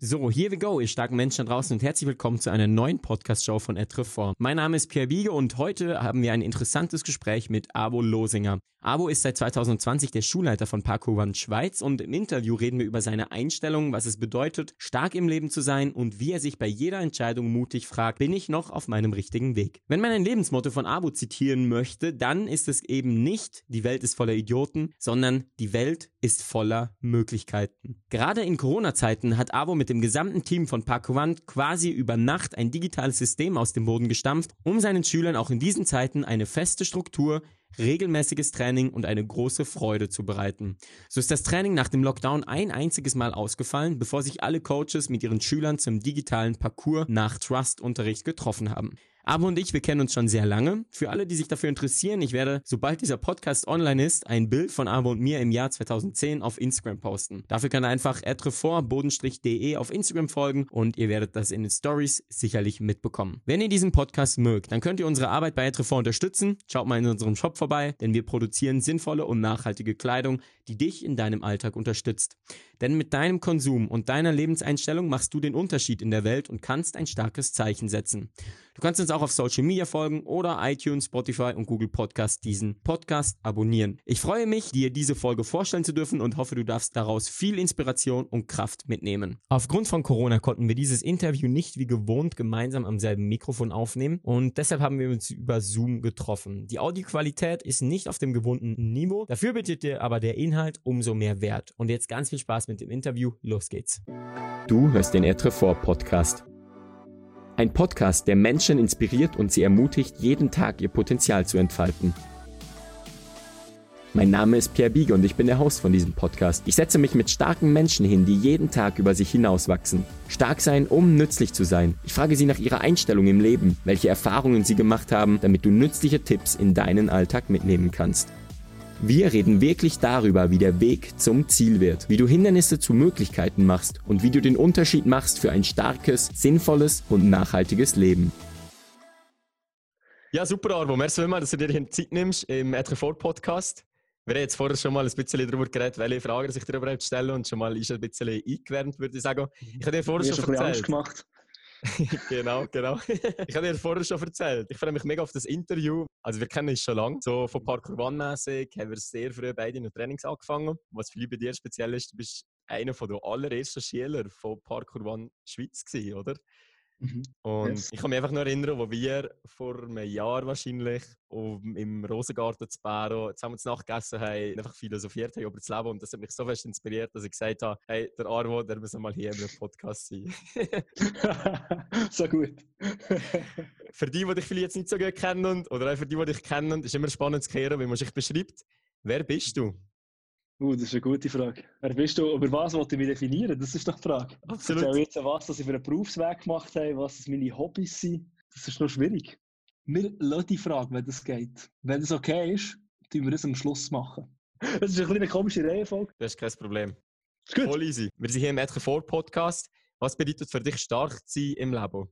So, here we go, ihr starken Menschen da draußen und herzlich willkommen zu einer neuen Podcast-Show von Etreform. Mein Name ist Pierre Wiege und heute haben wir ein interessantes Gespräch mit Abo Losinger. Abo ist seit 2020 der Schulleiter von Parkour One Schweiz und im Interview reden wir über seine Einstellung, was es bedeutet, stark im Leben zu sein und wie er sich bei jeder Entscheidung mutig fragt, bin ich noch auf meinem richtigen Weg? Wenn man ein Lebensmotto von Abo zitieren möchte, dann ist es eben nicht, die Welt ist voller Idioten, sondern die Welt ist voller Möglichkeiten. Gerade in Corona-Zeiten hat Abo mit dem gesamten Team von Parkour quasi über Nacht ein digitales System aus dem Boden gestampft, um seinen Schülern auch in diesen Zeiten eine feste Struktur, regelmäßiges Training und eine große Freude zu bereiten. So ist das Training nach dem Lockdown ein einziges Mal ausgefallen, bevor sich alle Coaches mit ihren Schülern zum digitalen Parcours nach Trust-Unterricht getroffen haben. Abo und ich, wir kennen uns schon sehr lange. Für alle, die sich dafür interessieren, ich werde, sobald dieser Podcast online ist, ein Bild von Abo und mir im Jahr 2010 auf Instagram posten. Dafür kann er einfach bodenstrich.de auf Instagram folgen und ihr werdet das in den Stories sicherlich mitbekommen. Wenn ihr diesen Podcast mögt, dann könnt ihr unsere Arbeit bei Etrefort unterstützen. Schaut mal in unserem Shop vorbei, denn wir produzieren sinnvolle und nachhaltige Kleidung, die dich in deinem Alltag unterstützt. Denn mit deinem Konsum und deiner Lebenseinstellung machst du den Unterschied in der Welt und kannst ein starkes Zeichen setzen. Du kannst uns auch auf Social Media folgen oder iTunes, Spotify und Google Podcast diesen Podcast abonnieren. Ich freue mich, dir diese Folge vorstellen zu dürfen und hoffe, du darfst daraus viel Inspiration und Kraft mitnehmen. Aufgrund von Corona konnten wir dieses Interview nicht wie gewohnt gemeinsam am selben Mikrofon aufnehmen und deshalb haben wir uns über Zoom getroffen. Die Audioqualität ist nicht auf dem gewohnten Niveau, dafür bietet dir aber der Inhalt umso mehr Wert. Und jetzt ganz viel Spaß mit dem Interview. Los geht's. Du hörst den Etrefort Podcast. Ein Podcast, der Menschen inspiriert und sie ermutigt, jeden Tag ihr Potenzial zu entfalten. Mein Name ist Pierre Biege und ich bin der Host von diesem Podcast. Ich setze mich mit starken Menschen hin, die jeden Tag über sich hinauswachsen. Stark sein, um nützlich zu sein. Ich frage sie nach ihrer Einstellung im Leben, welche Erfahrungen sie gemacht haben, damit du nützliche Tipps in deinen Alltag mitnehmen kannst. Wir reden wirklich darüber, wie der Weg zum Ziel wird, wie du Hindernisse zu Möglichkeiten machst und wie du den Unterschied machst für ein starkes, sinnvolles und nachhaltiges Leben. Ja, super, Arvo. Merci vielmals, dass du dir die Zeit nimmst im Etrefort Podcast. Wir haben jetzt vorher schon mal ein bisschen darüber geredet, welche Fragen sich dir überhaupt stellen und schon mal ist ein bisschen eingewärmt, würde ich sagen. Ich habe dir vorher schon, schon erzählt. Angst gemacht. genau, genau. ich habe dir vorher schon erzählt. Ich freue mich mega auf das Interview. Also wir kennen uns schon lange. So von Parkour One-mäßig haben wir sehr früh beide in den Trainings angefangen. Was vielleicht bei dir speziell ist, du bist einer der allerersten Schüler von Parkour One Schweiz gewesen, oder? Mhm. Und yes. ich kann mich einfach nur erinnern, wo wir vor einem Jahr wahrscheinlich im Rosengarten zu Baro zusammen zu Nacht gegessen haben, einfach philosophiert haben über das Leben. Und das hat mich so fest inspiriert, dass ich gesagt habe, hey, der Arvo, der muss mal hier im Podcast sein. so gut. für die, die dich vielleicht jetzt nicht so gut kennen, oder auch für die, die dich kennen, ist immer spannend zu hören, wie man sich beschreibt. Wer bist du? Uh, das ist eine gute Frage. Wer bist du? Über was wollte ich mich definieren? Das ist doch die Frage. Absolut. Ich jetzt, was ich für einen Berufsweg gemacht habe, was meine Hobbys sind. Das ist noch schwierig. Wir lassen die Frage, wenn das geht. Wenn es okay ist, tun wir das am Schluss machen. Das ist eine komische Reihenfolge. Das ist kein Problem. Ist gut. Voll easy. Wir sind hier im Ethical Ford Podcast. Was bedeutet für dich stark zu sein im Leben?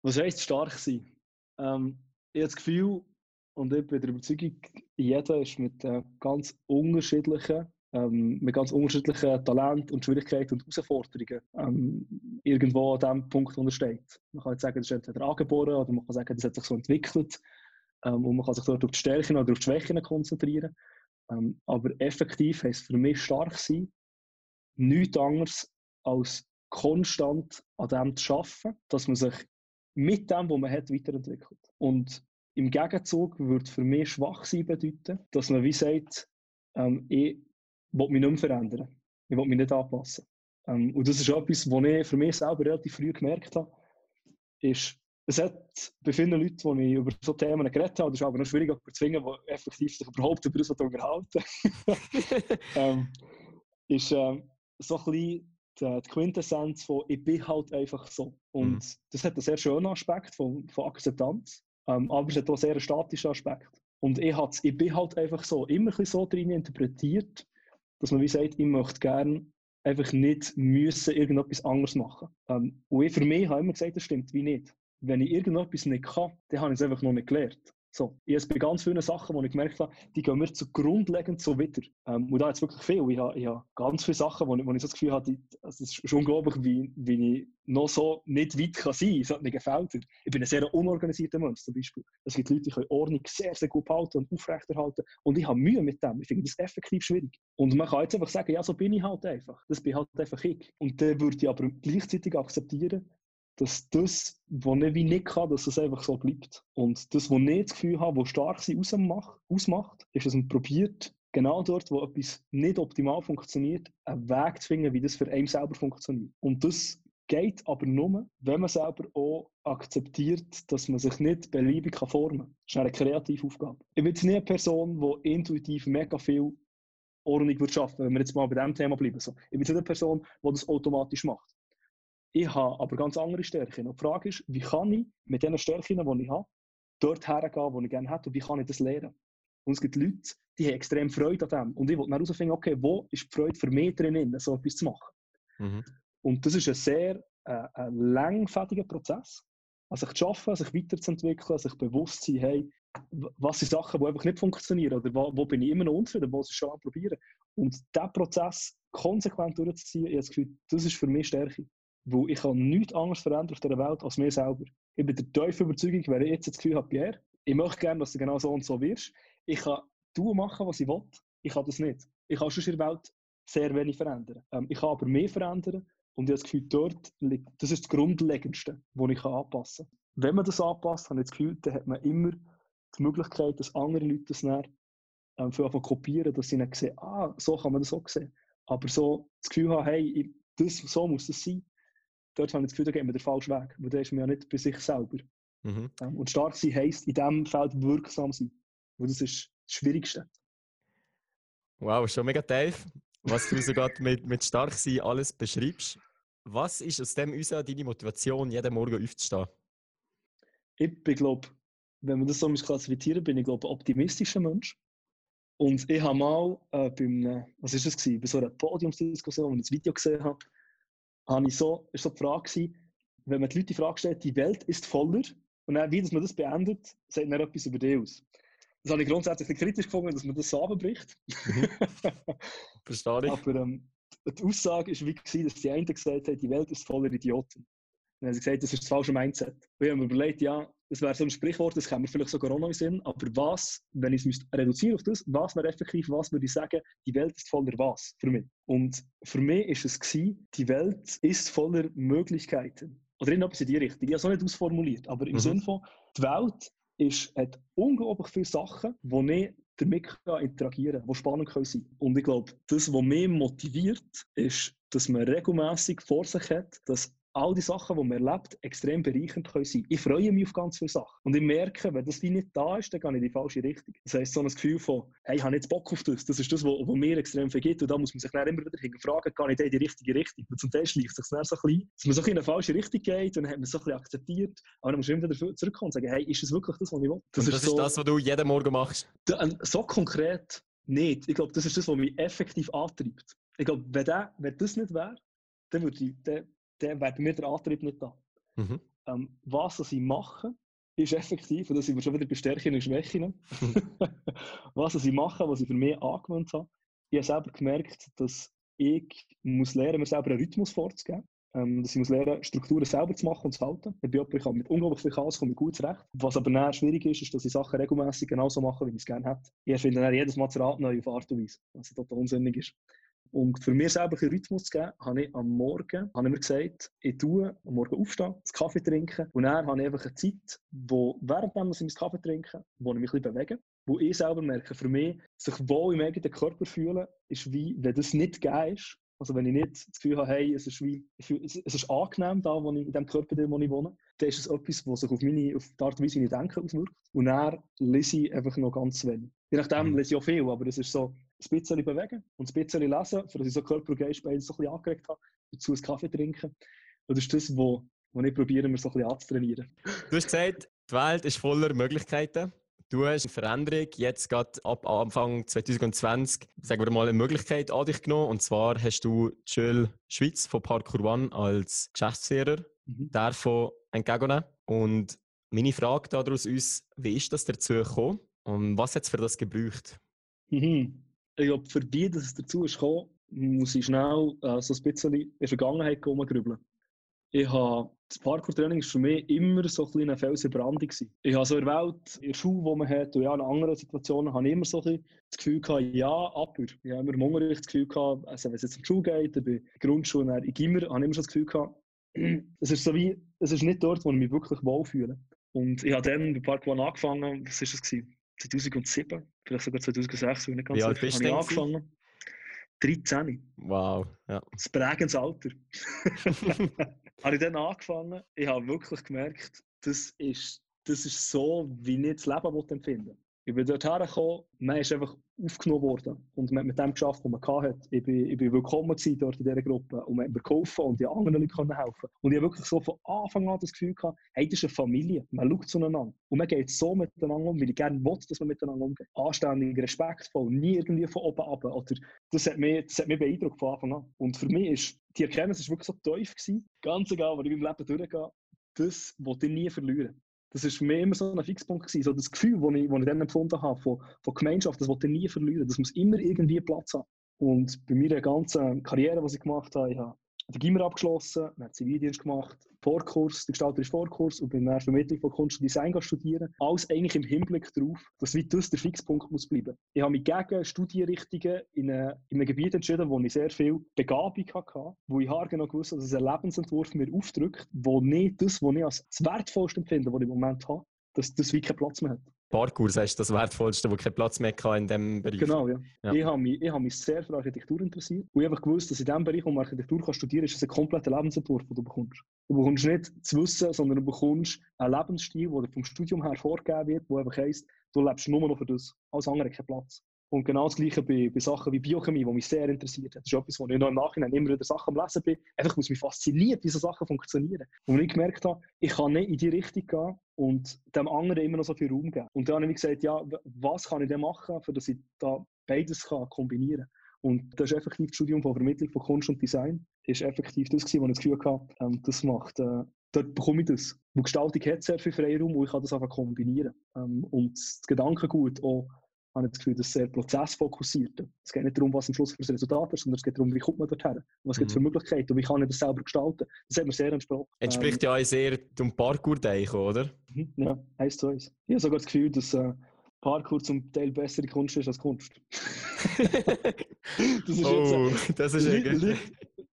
Was heißt stark sein? Ähm, ich habe das Gefühl, und ich bin der Überzeugung, jeder ist mit äh, ganz unterschiedlichen, ähm, mit ganz unterschiedlichen Talenten und Schwierigkeiten und Herausforderungen ähm, irgendwo an diesem Punkt untersteht. Man kann jetzt sagen, das ist entweder angeboren oder man kann sagen, das hat sich so entwickelt. Ähm, und man kann sich dort auf die Stärken oder auf die Schwächen konzentrieren. Ähm, aber effektiv heisst für mich stark sein, nichts anderes als konstant an dem zu arbeiten, dass man sich mit dem, was man hat, weiterentwickelt. Und im Gegenzug würde für mich schwach sein bedeuten, dass man wie sagt, ähm, ich will mich nicht mehr verändern. Ich will mich nicht anpassen. Ähm, und das ist etwas, was ich für mich selber relativ früh gemerkt habe, ist, es hat bei vielen Leuten, die ich über so Themen geredet habe, das ist aber noch schwieriger zu zwingen, die effektiv sich überhaupt über das unterhalten, ähm, ist ähm, so ein bisschen die, die Quintessenz von ich bin halt einfach so. Und mhm. das hat einen sehr schönen Aspekt von, von Akzeptanz. Ähm, aber es hat auch sehr einen statischen Aspekt. Und ich, ich bin halt einfach so, immer ein so drin interpretiert, dass man wie sagt, ich möchte gerne einfach nicht müssen irgendetwas anderes machen. Ähm, und ich für mich habe immer gesagt, das stimmt wie nicht. Wenn ich irgendetwas nicht kann, dann habe ich es einfach noch nicht gelernt. So, ich bei ganz vielen Sachen, wo ich gemerkt habe, die gehen mir zu grundlegend so wieder. Ähm, und da jetzt wirklich viel. Ich habe, ich habe ganz viele Sachen, wo ich, wo ich so das Gefühl habe, also es ist unglaublich, wie, wie ich noch so nicht weit kann sein kann. Es hat mir gefällt. Ich bin ein sehr unorganisierter Mensch zum Beispiel. Es gibt Leute, die können Ordnung sehr, sehr gut behalten und aufrechterhalten. Und ich habe Mühe mit dem. Ich finde das effektiv schwierig. Und man kann jetzt einfach sagen, ja, so bin ich halt einfach. Das bin halt einfach ich. Und dann würde ich aber gleichzeitig akzeptieren, dass das, was ich wie nicht kann, dass es einfach so bleibt. Und das, was ich das Gefühl habe, was stark sein ausmacht, ist, dass man probiert, genau dort, wo etwas nicht optimal funktioniert, einen Weg zu finden, wie das für einen selber funktioniert. Und das geht aber nur, wenn man selber auch akzeptiert, dass man sich nicht beliebig formen kann. Das ist eine kreative Aufgabe. Ich bin jetzt nicht eine Person, die intuitiv mega viel Ordnung wird schaffen, wenn wir jetzt mal bei diesem Thema bleiben. Ich bin nicht eine Person, die das automatisch macht. Ich habe aber ganz andere Stärken. Und die Frage ist, wie kann ich mit den Stärken, die ich habe, dort hergehen, wo ich gerne hätte, und wie kann ich das lernen? Und es gibt Leute, die haben extrem Freude an dem. Und ich dann herausfinden, okay, wo ist die Freude für mich drin, so etwas zu machen? Mhm. Und das ist ein sehr äh, ein langfädiger Prozess. Also sich zu schaffen, sich weiterzuentwickeln, sich bewusst zu sein, hey, was sind Sachen, die einfach nicht funktionieren oder wo, wo bin ich immer noch unzufrieden, wo ich schon probieren. Und diesen Prozess konsequent durchzuziehen, ich habe das Gefühl, das ist für mich Stärke. Weil ich kann nichts anderes verändern auf dieser Welt als mir selber. Ich bin der tiefe Überzeugung, wenn ich jetzt das Gefühl habe, Pierre, ich möchte gerne, dass du genau so und so wirst. Ich kann du machen, was ich will. Ich kann das nicht. Ich kann schon in der Welt sehr wenig verändern. Ähm, ich kann aber mehr verändern und ich habe das Gefühl, dort liegt, das ist das Grundlegendste, was ich anpassen kann. Wenn man das anpasst, habe ich das Gefühl, dann hat man immer die Möglichkeit, dass andere Leute das dann ähm, für kopieren, dass sie dann sehen, ah, so kann man das auch sehen. Aber so das Gefühl haben, hey, das, so muss das sein, dort habe ich das Gefühl, da geht man den falschen Weg. Weil da ist man ja nicht bei sich selber. Mhm. Ähm, und stark sein heisst, in diesem Feld wirksam sein. Weil das ist das Schwierigste. Wow, schon mega tief, was du sogar mit, mit stark sein alles beschreibst. Was ist aus dem heraus deine Motivation, jeden Morgen aufzustehen? Ich glaube, wenn man das so klassifizieren bin ich glaube ein optimistischer Mensch. Und ich habe mal äh, bei einem, was ist das gewesen, bei so einer Podiumsdiskussion, wo ich das Video gesehen habe, habe ich so, ist so die Frage gewesen, wenn man die Leute die Frage stellt, die Welt ist voller, und dann, wie dass man das beendet, sagt man etwas über dich aus. Das habe ich grundsätzlich kritisch gefunden, dass man das so abbricht. Mhm. Verstehe ich. Aber ähm, die Aussage war wie, gewesen, dass die einen gesagt haben, die Welt ist voller Idioten. Dann haben sie gesagt, das ist das falsche Mindset. Wir haben überlegt, ja, das wäre so ein Sprichwort, das käme vielleicht sogar auch noch in Sinn, aber was, wenn ich es reduzieren auf das, was wäre effektiv, was würde ich sagen, die Welt ist voller was für mich? Und für mich ist es gewesen, die Welt ist voller Möglichkeiten. Oder irgendetwas in die Richtung. Ich habe es auch nicht ausformuliert, aber im mhm. Sinne von, die Welt ist, hat unglaublich viele Sachen, die ich damit interagieren kann, die spannend können sein Und ich glaube, das, was mich motiviert, ist, dass man regelmäßig vor sich hat, dass all die Sachen, die man erlebt, extrem bereichernd können sein. Ich freue mich auf ganz viele Sachen. Und ich merke, wenn das wie nicht da ist, dann gehe ich in die falsche Richtung. Das heisst, so ein Gefühl von, hey, ich habe jetzt Bock auf das. Das ist das, was mir extrem vergeht. Und da muss man sich dann immer wieder hinterfragen, gehe ich in die richtige Richtung? Und zum Teil schleicht sich dann so ein bisschen, dass man so in eine falsche Richtung geht und dann hat man so ein bisschen akzeptiert. Aber dann muss man immer wieder zurückkommen und sagen, hey, ist das wirklich das, was ich will? Das, das ist, so, das, was du jeden Morgen machst? So konkret nicht. Ich glaube, das ist das, was mich effektiv antreibt. Ich glaube, wenn, der, wenn das nicht wäre, dann würde ich, dann, dann wäre bei mir der Antrieb nicht da. Mhm. Ähm, was sie machen, ist effektiv, und da sind wir schon wieder bei Stärken und Schwächen, was sie machen, was ich für mich angewandt habe. Ich habe selber gemerkt, dass ich muss lernen, mir selber einen Rhythmus vorzugeben. Ähm, dass ich muss lernen, Strukturen selber zu machen und zu halten. Ich, bin, ich kann mit unglaublich viel Chaos komme gut zurecht. Was aber dann schwierig ist, ist, dass ich Sachen regelmäßig genauso mache, wie ich es gerne hätte. Ich finde dann jedes Mal das Rad neu auf Art und Weise, was total unsinnig ist. Und für mir selber ein Rhythmus zu geben, habe ich am Morgen habe ich mir gesagt, ich tue am Morgen aufstehen, einen Kaffee trinken und dann habe ich einfach eine Zeit, wo während ich meinen Kaffee trinke, wo ich mich ein bisschen bewege, wo ich selber merke, für mich, sich wohl im eigenen Körper fühlen, ist wie, wenn das nicht gegeben ist, also wenn ich nicht das Gefühl habe, hey, es ist, wie, es ist angenehm da, wo ich, in dem Körper, wo ich wohne, dann ist es etwas, was sich auf, meine, auf die Art und Weise, wie ich denke, auswirkt. Und dann lese ich einfach noch ganz wenig. Je nachdem mhm. lese ich auch viel, aber es ist so, ein bisschen bewegen und ein bisschen lesen, für dass ich so Körper und Geist beides so ein bisschen angeregt habe, dazu einen Kaffee trinken. Und das ist das, was wo ich probiere, mir so ein bisschen anzutrainieren. Du hast gesagt, die Welt ist voller Möglichkeiten. Du hast eine Veränderung jetzt gerade ab Anfang 2020, sagen wir mal, eine Möglichkeit an dich genommen. Und zwar hast du Schule Schweiz von Parkour One als Geschäftsführer mhm. davon entgegennehmen. Und Meine Frage daraus ist, wie ist das dazu gekommen und was hat es für das gebraucht? Mhm. Ich glaube, für die, dass es dazu ist gekommen, muss ich schnell äh, so ein bisschen in die Vergangenheit grübeln. Ich habe, das Parkour-Training war für mich immer so ein eine Felsenbrandung. Ich habe so in der Welt, in der Schule, die man hat, und ja in anderen Situationen, habe ich immer so ein das Gefühl gehabt, ja, aber. Ich habe immer im Unterricht das Gefühl gehabt, also wenn es jetzt in die Schule geht, bei der Grundschule, in Gimmer, habe ich immer schon das Gefühl gehabt, es ist so wie, es ist nicht dort, wo ich mich wirklich wohlfühle. Und ich habe dann bei Parkour angefangen, was war das? 2007, vielleicht sogar 2006, wenn ich ganz sicher, habe ich angefangen. 13. Wow, ja. Das prägendes Alter. habe ich dann angefangen, ich habe wirklich gemerkt, das ist, das ist so, wie ich das Leben empfinden Ich bin dort hergekommen, man ist einfach aufgenommen worden und man hat mit dem geschafft, was man hatte. Ich bin, ich bin willkommen dort in dieser Gruppe und man hat mir geholfen und die anderen können helfen. Und ich habe wirklich so von Anfang an das Gefühl gehabt, hey, das ist eine Familie, man schaut zueinander und man geht so miteinander um, wie ich gerne will, dass man miteinander umgeht. Anständig, respektvoll, nie irgendwie von oben ab. Oder das hat mich, das hat mich beeindruckt von Anfang an. Und für mich ist die Erkenntnis ist wirklich so tief gewesen, ganz egal, was ich in meinem Leben durchgehe, das wollte ich nie verlieren. Das für mich immer so ein Fixpunkt. Gewesen. So das Gefühl, das ich, ich dann empfunden habe von, von Gemeinschaft, das wollte ich nie verlieren. Das muss immer irgendwie Platz haben. Und bei meiner ganzen Karriere, die ich gemacht habe, ich habe den Gimmer abgeschlossen, dann Zivildienst gemacht, Vorkurs, den gestalterischen Vorkurs und bin dann Vermittlung von Kunst und Design studieren. Alles eigentlich im Hinblick darauf, dass das der Fixpunkt muss bleiben. Ich habe mich gegen Studienrichtungen in, eine, in einem Gebiet entschieden, wo ich sehr viel Begabung hatte, wo ich genau gewusst habe, dass ein Lebensentwurf mir aufdrückt, wo nicht das, was ich als das Wertvollste empfinde, was ich im Moment habe, dass das wie keinen Platz mehr hat. Parkour ist das Wertvollste, wo keinen Platz mehr hatte in diesem Bereich. Genau, ja. ja. Ich habe mich, ich habe mich sehr für Architektur interessiert und ich habe gewusst, dass in dem Bereich, wo man Architektur kann studieren kann, ist es ein kompletter Lebensentwurf, den du bekommst. Du bekommst nicht zu wissen, sondern du bekommst einen Lebensstil, der vom Studium her vorgegeben wird, der einfach heisst, du lebst nur noch für das. Alles andere hat keinen Platz. Und genau das Gleiche bei, bei Sachen wie Biochemie, die mich sehr interessiert. Das ist etwas, wo ich noch im Nachhinein immer wieder Sachen am Lesen bin. Einfach, was mich fasziniert, wie so Sachen funktionieren. Und ich gemerkt habe, ich kann nicht in die Richtung gehen und dem anderen immer noch so viel Raum geben. Und dann habe ich gesagt, ja, was kann ich denn machen, dass ich da beides kann kombinieren kann. Und das ist effektiv das Studium von Vermittlung von Kunst und Design. Das ist effektiv das, was ich das Gefühl hatte, ähm, das macht, äh, dort bekomme ich das. Die Gestaltung hat sehr viel Freiraum und ich kann das einfach kombinieren. Ähm, und das Gedankengut auch habe ich das Gefühl, das ist sehr prozessfokussiert. Es geht nicht darum, was am Schluss für das Resultat ist, sondern es geht darum, wie kommt man dorthin? Was gibt es für mhm. Möglichkeiten und wie kann ich das selber gestalten? Das hat mir sehr entsprochen. Entspricht ähm, ja auch sehr dem Parkour-Denken, oder? Mhm, ja, eins zu eins. Ich habe sogar das Gefühl, dass äh, Parkour zum Teil bessere Kunst ist als Kunst. das ist oh, jetzt, das ist irgendwie...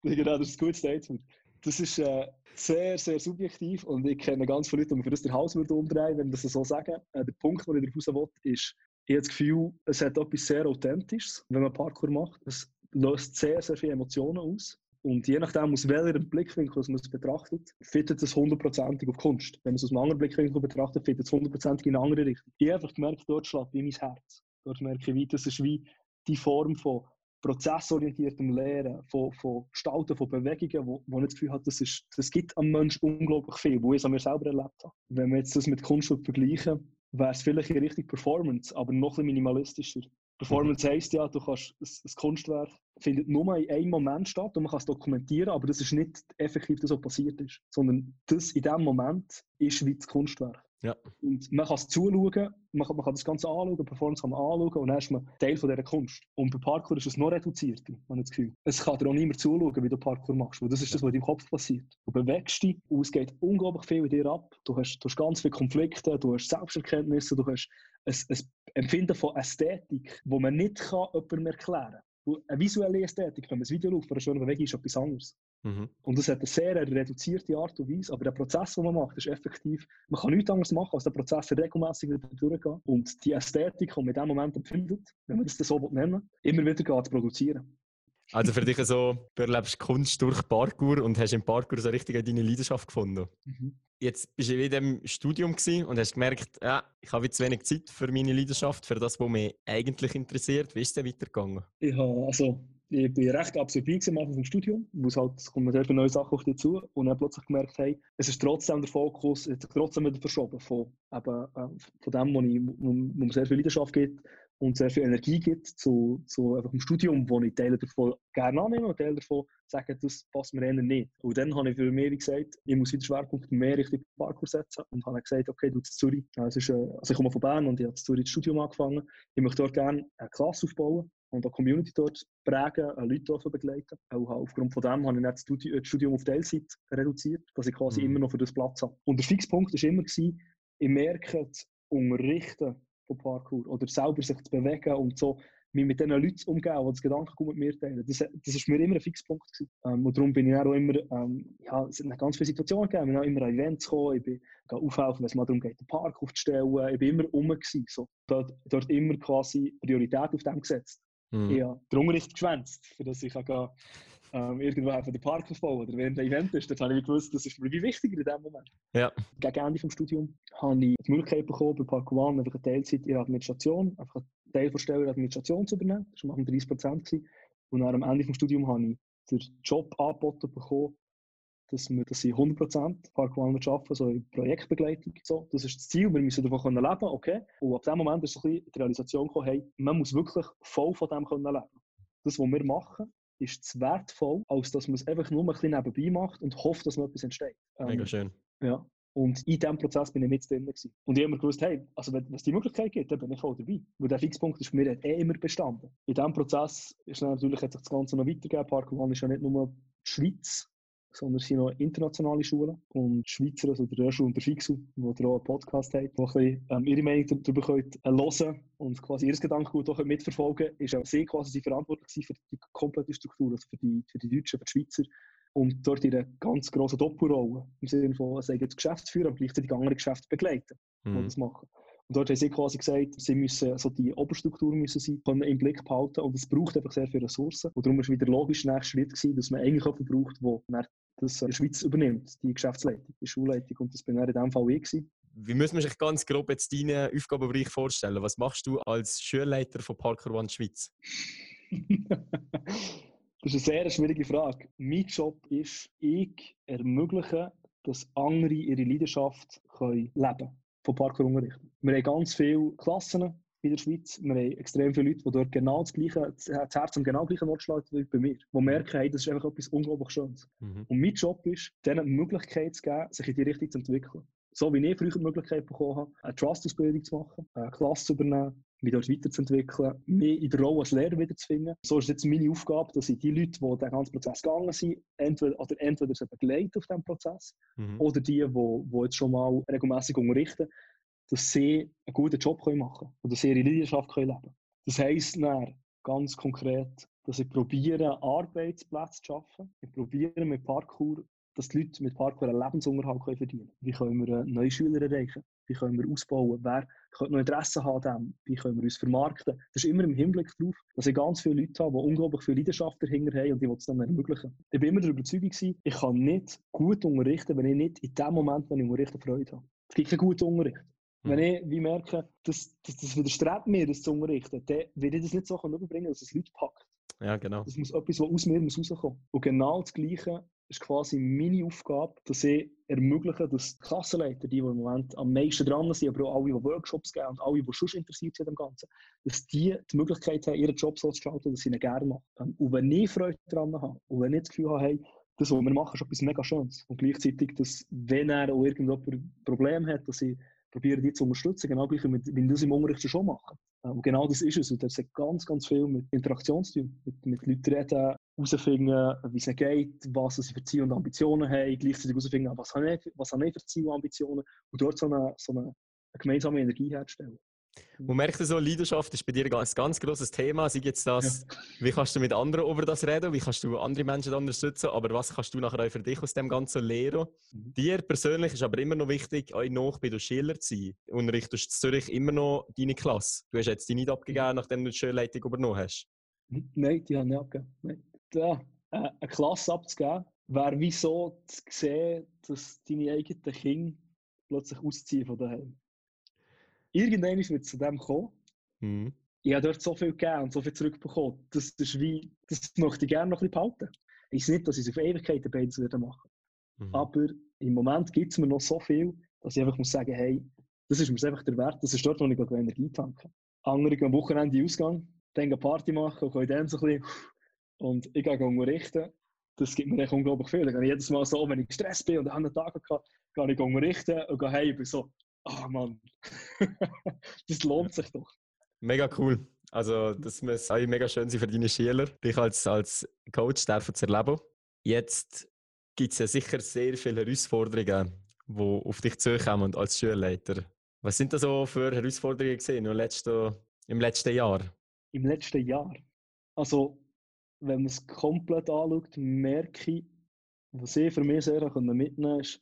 Genau, das ist ein gutes Statement. Das ist äh, sehr, sehr subjektiv und ich kenne ganz viele Leute, die für das den Hals umdrehen wenn ich das so sagen. Äh, der Punkt, den ich daraus will, ist, ich habe das Gefühl, es hat etwas sehr Authentisches, wenn man Parkour macht. Es löst sehr, sehr viele Emotionen aus. Und je nachdem, aus welchem Blickwinkel man es betrachtet, fittet es hundertprozentig auf Kunst. Wenn man es aus einem anderen Blickwinkel betrachtet, fittet es hundertprozentig in eine andere Richtung. Ich habe einfach gemerkt, dort schlägt wie mein Herz. Dort merke ich, wie das ist wie die Form von prozessorientiertem Lehren, von, von Gestalten, von Bewegungen, wo, wo ich das Gefühl habe, das, ist, das gibt am Menschen unglaublich viel, wo ich es an mir selber erlebt habe. Wenn wir jetzt das mit Kunst vergleichen, wäre es vielleicht in Richtung Performance, aber noch ein minimalistischer. Performance mhm. heisst ja, du kannst das Kunstwerk findet nur in einem Moment statt und man kann es dokumentieren, aber das ist nicht effektiv das, was passiert ist, sondern das in dem Moment ist wie das Kunstwerk. Ja. Und man kann es zuschauen, man kann, man kann das Ganze anschauen, Performance kann man anschauen und dann ist man Teil von dieser Kunst. Und bei Parkour ist es noch reduzierter, habe das Gefühl. Es kann dir auch niemand zuschauen, wie du Parkour machst, weil das ist das, was in deinem Kopf passiert. Du bewegst dich und es geht unglaublich viel in dir ab. Du hast, du hast ganz viele Konflikte, du hast Selbsterkenntnisse, du hast ein, ein Empfinden von Ästhetik, wo man nicht kann jemandem erklären kann eine visuelle Ästhetik, wenn man ein Video schaut, von einer schönen Bewegung, ist etwas anderes. Mhm. Und das hat eine sehr reduzierte Art und Weise, aber der Prozess, den man macht, ist effektiv, man kann nichts anderes machen, als den Prozess regelmäßig wieder durchgehen und die Ästhetik, die man in diesem Moment empfindet, wenn man das so nennen will, immer wieder zu produzieren. Also für dich so, du erlebst Kunst durch Parkour und hast im Parkour so richtig deine Leidenschaft gefunden. Mhm. Jetzt bist du wieder im Studium und hast gemerkt, ja, ich habe jetzt wenig Zeit für meine Leidenschaft, für das, was mich eigentlich interessiert. Wie ist es denn weitergegangen? Ich, habe, also, ich bin recht absorbiert am Anfang vom Studium, wo es halt, es kommen sehr viele neue Sachen auf dich zu und dann plötzlich gemerkt, hey, es ist trotzdem der Fokus, es ist trotzdem wieder verschoben von, eben, äh, von dem, wo, ich, wo, wo mir sehr viel Leidenschaft gibt, und sehr viel Energie gibt zu, zu einfach dem Studium, wo ich Teile davon gerne annehme und Teile davon sagen, das passt mir eher nicht. Und dann habe ich für mich gesagt, ich muss wieder Schwerpunkt mehr Richtung Parkour setzen und habe gesagt, okay, du zu Zürich, also, ist, also ich komme von Bern und ich habe in Zürich das Studium angefangen, ich möchte dort gerne eine Klasse aufbauen und eine Community dort prägen, Leute dort begleiten. Auch aufgrund von dem habe ich das Studium auf Teilzeit reduziert, dass ich quasi mhm. immer noch für das Platz habe. Und der Fixpunkt war immer, ich merke, Unterrichten von Parkour oder selber sich zu bewegen und so mich mit diesen Leuten umgehen, die das Gedankengut mit mir teilen. Das, das ist mir immer ein Fixpunkt gewesen. Ähm, und darum bin ich auch immer, ähm, ja, es hat ganz viele Situationen gegeben, ich bin auch immer an Events gekommen, ich bin aufhelfen, wenn es mal darum geht, den Park aufzustellen, ich bin immer rum gewesen, so. Dort, dort immer quasi Priorität auf dem gesetzt. Mhm. Ich habe den Unterricht geschwänzt, für das ich kann ähm, irgendwo einfach den Park aufbauen oder während der Event ist, dann habe ich gewusst, das ist mir wie wichtiger in dem Moment. Ja. Gegen Ende des Studiums habe ich die Möglichkeit bekommen, bei Park One einfach eine Teilzeit in der Administration, einfach einen Teil der Stelle in der Administration zu übernehmen. Das war 30 Prozent. Und am Ende des Studiums habe ich den Job angeboten bekommen, dass wir dass ich 100% Park One arbeiten, so in Projektbegleitung. So, das ist das Ziel, wir müssen davon leben können, okay. Und ab dem Moment ist so ein bisschen die Realisation gekommen, hey, man muss wirklich voll von dem können leben. Das, was wir machen, ist zu wertvoll, als dass man es einfach nur ein bisschen nebenbei macht und hofft, dass noch etwas entsteht. Ähm, Mega schön. Ja. Und in diesem Prozess bin ich mit drin. Gewesen. Und ich habe immer gewusst, hey, also wenn es die Möglichkeit gibt, dann bin ich voll dabei. Weil der Fixpunkt ist für mich eh immer bestanden. In diesem Prozess ist natürlich hat sich das Ganze noch weitergegeben. Park One ist ja nicht nur die Schweiz, sondern es sind noch internationale Schulen. Und Schweizer, also der Röschel und der Fixu, die auch einen Podcast haben, wo ein bisschen, ähm, ihre Meinung darüber könnt, äh, hören und quasi ihr Gedankengut auch mitverfolgen ist auch sie quasi verantwortlich für die komplette Struktur, also für die, für die Deutschen, für die Schweizer. Und dort einer ganz grossen Doppelrolle, im Sinne von, sie jetzt Geschäftsführer und gleichzeitig andere Geschäfte begleiten, mhm. die das machen. Und dort haben sie quasi gesagt, sie müssen, so die Oberstruktur müssen sie können im Blick behalten und es braucht einfach sehr viele Ressourcen. Und darum war wieder logisch der nächste Schritt gewesen, dass man eigentlich jemanden braucht, der das in der Schweiz übernimmt, die Geschäftsleitung, die Schulleitung. Und das bin in dem Fall ich gewesen. Wie muss man sich ganz grob jetzt deinen Aufgabenbereich vorstellen? Was machst du als Schulleiter von Parker One Schweiz? das ist eine sehr schwierige Frage. Mein Job ist, ich ermögliche, dass andere ihre Leidenschaft können leben können, von Parkour-Unterricht. Wir haben ganz viele Klassen in der Schweiz. Wir haben extrem viele Leute, die dort genau das gleiche, das Herz am genau gleichen Ort wie bei mir. Die merken, hey, das ist einfach etwas unglaublich Schönes. Mhm. Und mein Job ist, denen die Möglichkeit zu geben, sich in die Richtung zu entwickeln. So wie ich früher die Möglichkeit bekommen habe, eine Trust-Ausbildung zu machen, eine Klasse zu übernehmen, mich dort weiterzuentwickeln, mich in der Rolle als Lehrer wiederzufinden. So ist jetzt meine Aufgabe, dass ich die Leute, die den ganzen Prozess gegangen sind, entweder, oder entweder sie begleiten auf diesem Prozess mhm. oder die, die, die jetzt schon mal regelmäßig unterrichten, dass sie einen guten Job machen können und dass sie ihre Leidenschaft leben können. Das heisst dann ganz konkret, dass ich probiere, Arbeitsplätze zu schaffen. Ich probiere mit Parkour, dass die Leute mit Parkour einen Lebensunterhalt können verdienen können. Wie können wir neue Schüler erreichen? Wie können wir ausbauen? Wer könnte noch Interesse haben Wie können wir uns vermarkten? Das ist immer im Hinblick darauf, dass ich ganz viele Leute habe, die unglaublich viel Leidenschaft dahinter haben und die es dann ermöglichen. Ich bin immer der Überzeugung, ich kann nicht gut unterrichten, wenn ich nicht in dem Moment, wenn ich unterrichte, Freude habe. Es gibt keinen guten Unterricht. Wenn mhm. ich wie merke, dass, dass das widerstrebt mir, das zu unterrichten, dann will ich das nicht so überbringen, dass es Leute packt. Ja, genau. Das muss etwas, was aus mir muss rauskommen Und genau das Gleiche ist quasi meine Aufgabe, dass ich ermögliche, dass die Klassenleiter, die, die im Moment am meisten dran sind, aber auch alle, die Workshops geben und alle, die schon interessiert sind am Ganzen, dass die die Möglichkeit haben, ihren Job so zu gestalten, dass sie ihn gerne machen. Und wenn ich Freude daran habe und wenn ich das Gefühl habe, hey, das, was wir machen, ist etwas mega Schönes. Und gleichzeitig, dass, wenn er auch irgendjemand ein Problem hat, dass ich probieren die zu unterstützen, genau gleich wie wir das im Unterricht schon machen. Äh, und genau das ist es. Und das hat ganz, ganz viel mit Interaktion zu tun. Mit, mit Leuten reden, herausfinden, wie es ihnen geht, was sie für Ziele und Ambitionen haben, gleichzeitig herausfinden, was habe ich, für Ziele und Ambitionen und dort so eine, so eine gemeinsame Energie herzustellen. Man merkt so, Leidenschaft ist bei dir ein ganz, ganz grosses Thema. Sei jetzt das, ja. wie kannst du mit anderen über das reden, wie kannst du andere Menschen unterstützen, aber was kannst du nachher auch für dich aus dem Ganzen lernen? Mhm. Dir persönlich ist aber immer noch wichtig, euch noch bei der Schiller zu sein. Unterrichtest du Zürich immer noch deine Klasse? Du hast jetzt die nicht abgegeben, nachdem du die Schulleitung übernommen hast? Nein, die habe ich nicht abgegeben. Nein. Da, äh, eine Klasse abzugeben, wäre wie so zu sehen, dass deine eigenen Kinder plötzlich ausziehen von daheim irgendwann wird es zu dem kommen. Mhm. Ich habe dort so viel gegeben und so viel zurückbekommen. Das, ist wie, das möchte ich gerne noch ein bisschen behalten. Ich weiß nicht, dass ich es auf Ewigkeiten beides würde machen. Mhm. Aber im Moment gibt es mir noch so viel, dass ich einfach muss sagen, hey, das ist mir einfach der Wert. Das ist dort, wo ich Energie tanke. andere gehen am Wochenende Ausgang, dann eine Party machen und können dann so ein bisschen und ich gehe unterrichten. Das gibt mir echt unglaublich viel. Dann gehe ich jedes Mal so, wenn ich gestresst bin und an den Tag hatte, gehe ich unterrichten und gehe heim und bin so, ah oh Mann, das lohnt sich doch. Mega cool. Also, das muss auch mega schön sein für deine Schüler, dich als, als Coach zu erleben. Jetzt gibt es ja sicher sehr viele Herausforderungen, die auf dich zukommen als Schulleiter. Was sind da so für Herausforderungen gesehen im letzten, im letzten Jahr? Im letzten Jahr? Also, wenn man es komplett anschaut, merke ich, was ich für mich sehr mitnehmen konnte, ist,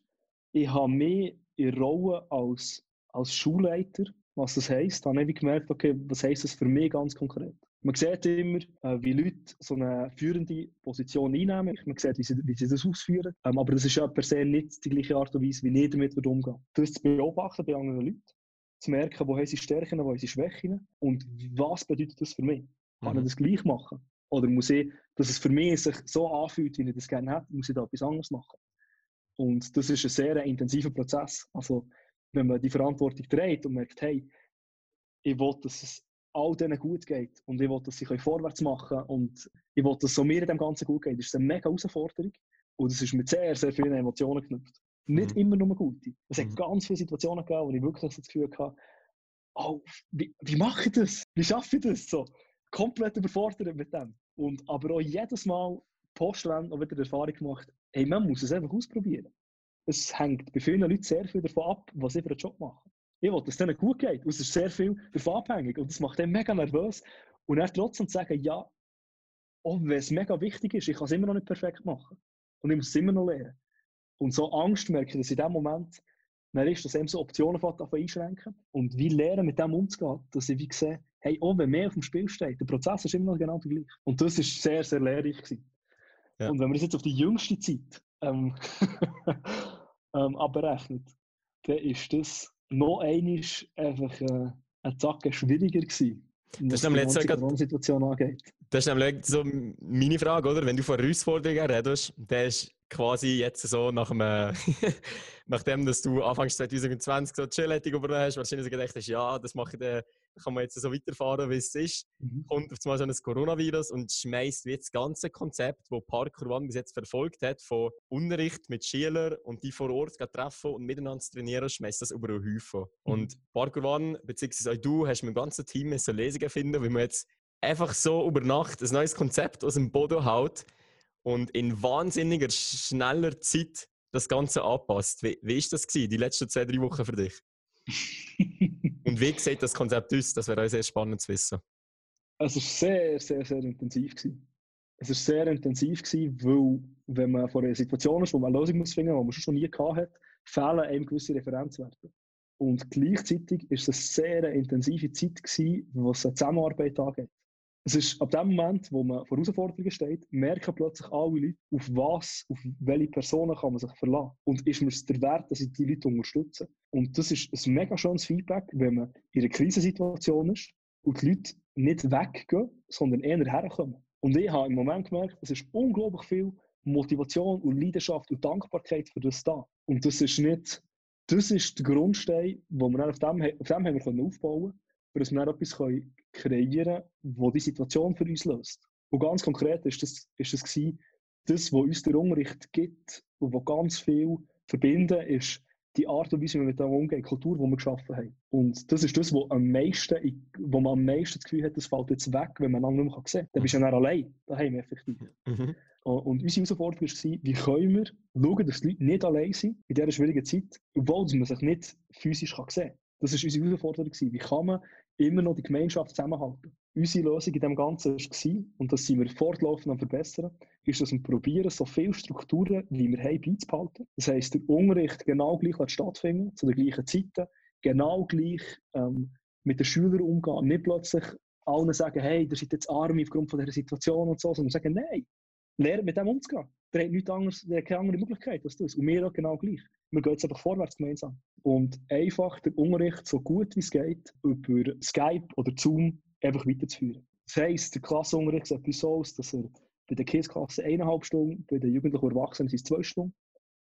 ich habe mehr in Rolle als, als Schulleiter, was das heisst, dann habe ich gemerkt, okay, was heisst das für mich ganz konkret. Man sieht immer, äh, wie Leute so eine führende Position einnehmen. Man sieht, wie sie, wie sie das ausführen. Ähm, aber das ist ja per se nicht die gleiche Art und Weise, wie ich damit umgehen Das zu beobachten bei anderen Leuten, zu merken, wo haben sie Stärken, wo haben sie Schwächen und was bedeutet das für mich. Kann mhm. ich das gleich machen? Oder muss ich, dass es für mich sich so anfühlt, wie ich das gerne hätte, muss ich da etwas anderes machen? Und das ist ein sehr intensiver Prozess. Also, wenn man die Verantwortung trägt und merkt, hey, ich will, dass es all denen gut geht und ich will, dass sie vorwärts machen können und ich will, dass es so mir in dem Ganzen gut geht, das ist eine mega Herausforderung und es ist mit sehr, sehr vielen Emotionen geknüpft. Nicht mhm. immer nur gute. Es mhm. hat ganz viele Situationen gegeben, wo ich wirklich das Gefühl hatte, oh, wie, wie mache ich das? Wie schaffe ich das? So, komplett überfordert mit dem. Und aber auch jedes Mal Postwend auch wieder die Erfahrung gemacht, hey, man muss es einfach ausprobieren. Es hängt bei vielen Leuten sehr viel davon ab, was sie für einen Job machen. Ich will, dass es denen gut geht. Und es ist sehr viel davon abhängig. Und das macht einen mega nervös. Und dann trotzdem zu sagen, ja, auch wenn es mega wichtig ist, ich kann es immer noch nicht perfekt machen. Und ich muss es immer noch lernen. Und so Angst merke ich, dass in dem Moment dann ist, dass eben so Optionen einschränken. Und wie lernen, mit dem umzugehen, dass ich wie sehe, hey, auch wenn mehr auf dem Spiel steht, der Prozess ist immer noch genau der gleiche. Und das war sehr, sehr lehrreich. Ja. Und wenn man das jetzt auf die jüngste Zeit ähm, ähm, abrechnet, dann ist das noch einmal einfach äh, ein Zacken schwieriger gewesen. Das ist nämlich jetzt Situation angeht. Das ist nämlich so meine Frage, oder? Wenn du von Herausforderungen redest, dann ist quasi jetzt so nach dem, nachdem dass du Anfang 2020 so die Schulleitung übernommen hast, wahrscheinlich gedacht hast, ja, das mache ich dann kann man jetzt so weiterfahren, wie es ist. Mhm. Kommt auf einmal so ein Coronavirus und schmeißt wie das ganze Konzept, das Parkour One bis jetzt verfolgt hat, von Unterricht mit Schülern und die vor Ort treffen und miteinander trainieren, schmeißt das über einen Haufen. Mhm. Und Parkour One, beziehungsweise auch du, hast mit dem ganzen Team so Lesungen finden, wie man jetzt einfach so über Nacht ein neues Konzept aus dem Boden haut und in wahnsinniger, schneller Zeit das Ganze anpasst. Wie, wie ist das gewesen, die letzten zwei, drei Wochen für dich? Und wie sieht das Konzept aus? Das wäre auch sehr spannend zu wissen. Es war sehr, sehr, sehr intensiv. Gewesen. Es war sehr intensiv, gewesen, weil, wenn man vor einer Situation ist, wo man eine Lösung muss finden muss, die man schon nie gehabt hat, fehlen einem gewisse Referenzwerte. Und gleichzeitig war es eine sehr intensive Zeit, gewesen, was eine Zusammenarbeit angeht. Es ist ab dem Moment, wo man vor Herausforderungen steht, merken plötzlich alle Leute, auf was, auf welche Personen kann man sich verlassen. Und ist mir es der Wert, dass ich die Leute unterstütze. Und das ist ein mega schönes Feedback, wenn man in einer Krisensituation ist und die Leute nicht weggehen, sondern eher herkommen. Und ich habe im Moment gemerkt, es ist unglaublich viel Motivation und Leidenschaft und Dankbarkeit für das da. Und das ist nicht, das ist der Grundstein, wo wir auf dem, auf dem haben wir aufbauen können, für dass wir dann etwas kreieren können, das die Situation für uns löst. Und ganz konkret ist das, ist das gewesen, das, was uns der Unterricht gibt und was ganz viel verbinden, ist die Art und Weise, wie wir mit dem umgehen, die Kultur, die wir geschaffen haben. Und das ist das, wo, am meisten, wo man am meisten das Gefühl hat, das fällt jetzt weg, wenn man lange nicht mehr sehen kann. Dann bist du ja dann allein, daheim effektiv. Mhm. Und unsere Herausforderung war, wie können wir schauen, dass die Leute nicht allein sind in dieser schwierigen Zeit, obwohl man sich nicht physisch sehen kann. Das war unsere Herausforderung. Wie kann man immer noch die Gemeinschaft zusammenhalten. Unsere Lösung in dem Ganzen war, und das sind wir fortlaufend am verbessern, ist, dass wir probieren, so viele Strukturen, wie wir haben, beizubehalten. Das heisst, der Unterricht genau gleich stattfinden, zu den gleichen Zeiten, genau gleich ähm, mit den Schülern umgehen, nicht plötzlich allen sagen, hey, ihr seid jetzt arm aufgrund von dieser Situation und so, sondern sagen, nein, lernt mit dem umzugehen. Der hat, nichts anderes, der hat keine andere Möglichkeit als das. Und wir auch genau gleich. Wir gehen jetzt einfach vorwärts gemeinsam. Und einfach den Unterricht so gut wie es geht über Skype oder Zoom einfach weiterzuführen. Das heisst, der Klassenunterricht sieht so aus, dass er bei der Kids-Klasse eineinhalb Stunden, bei den Jugendlichen und Erwachsenen sind es zwei Stunden,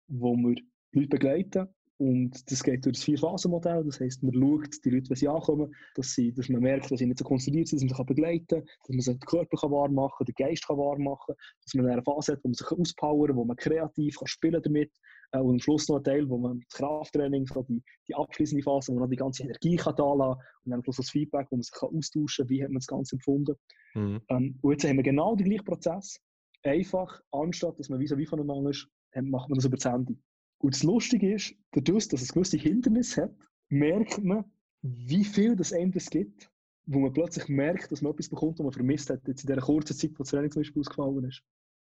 wo wir Leute begleiten Und das geht durch das Vier-Phasen-Modell. Das heisst, man schaut die Leute, wenn sie ankommen, dass, sie, dass man merkt, dass sie nicht so konzentriert sind, dass man sich begleiten kann, dass man sich den Körper warm machen kann, den Geist kann warm machen kann, dass man eine Phase hat, wo man sich auspowern kann, wo man kreativ kann spielen damit und am Schluss noch ein Teil, wo man das Krafttraining, so die, die abschließende Phase, wo man noch die ganze Energie kann da lassen und dann am Schluss das Feedback, wo man sich kann austauschen kann, wie hat man das Ganze empfunden. Mhm. Ähm, und jetzt haben wir genau den gleichen Prozess, einfach, anstatt dass man wie wie voneinander ist, macht man das über das Handy. Und das Lustige ist, dadurch, dass es gewisse Hindernisse hat, merkt man, wie viel das einem das gibt, wo man plötzlich merkt, dass man etwas bekommt, was man vermisst hat, jetzt in dieser kurzen Zeit, wo das Training zum Beispiel ausgefallen ist.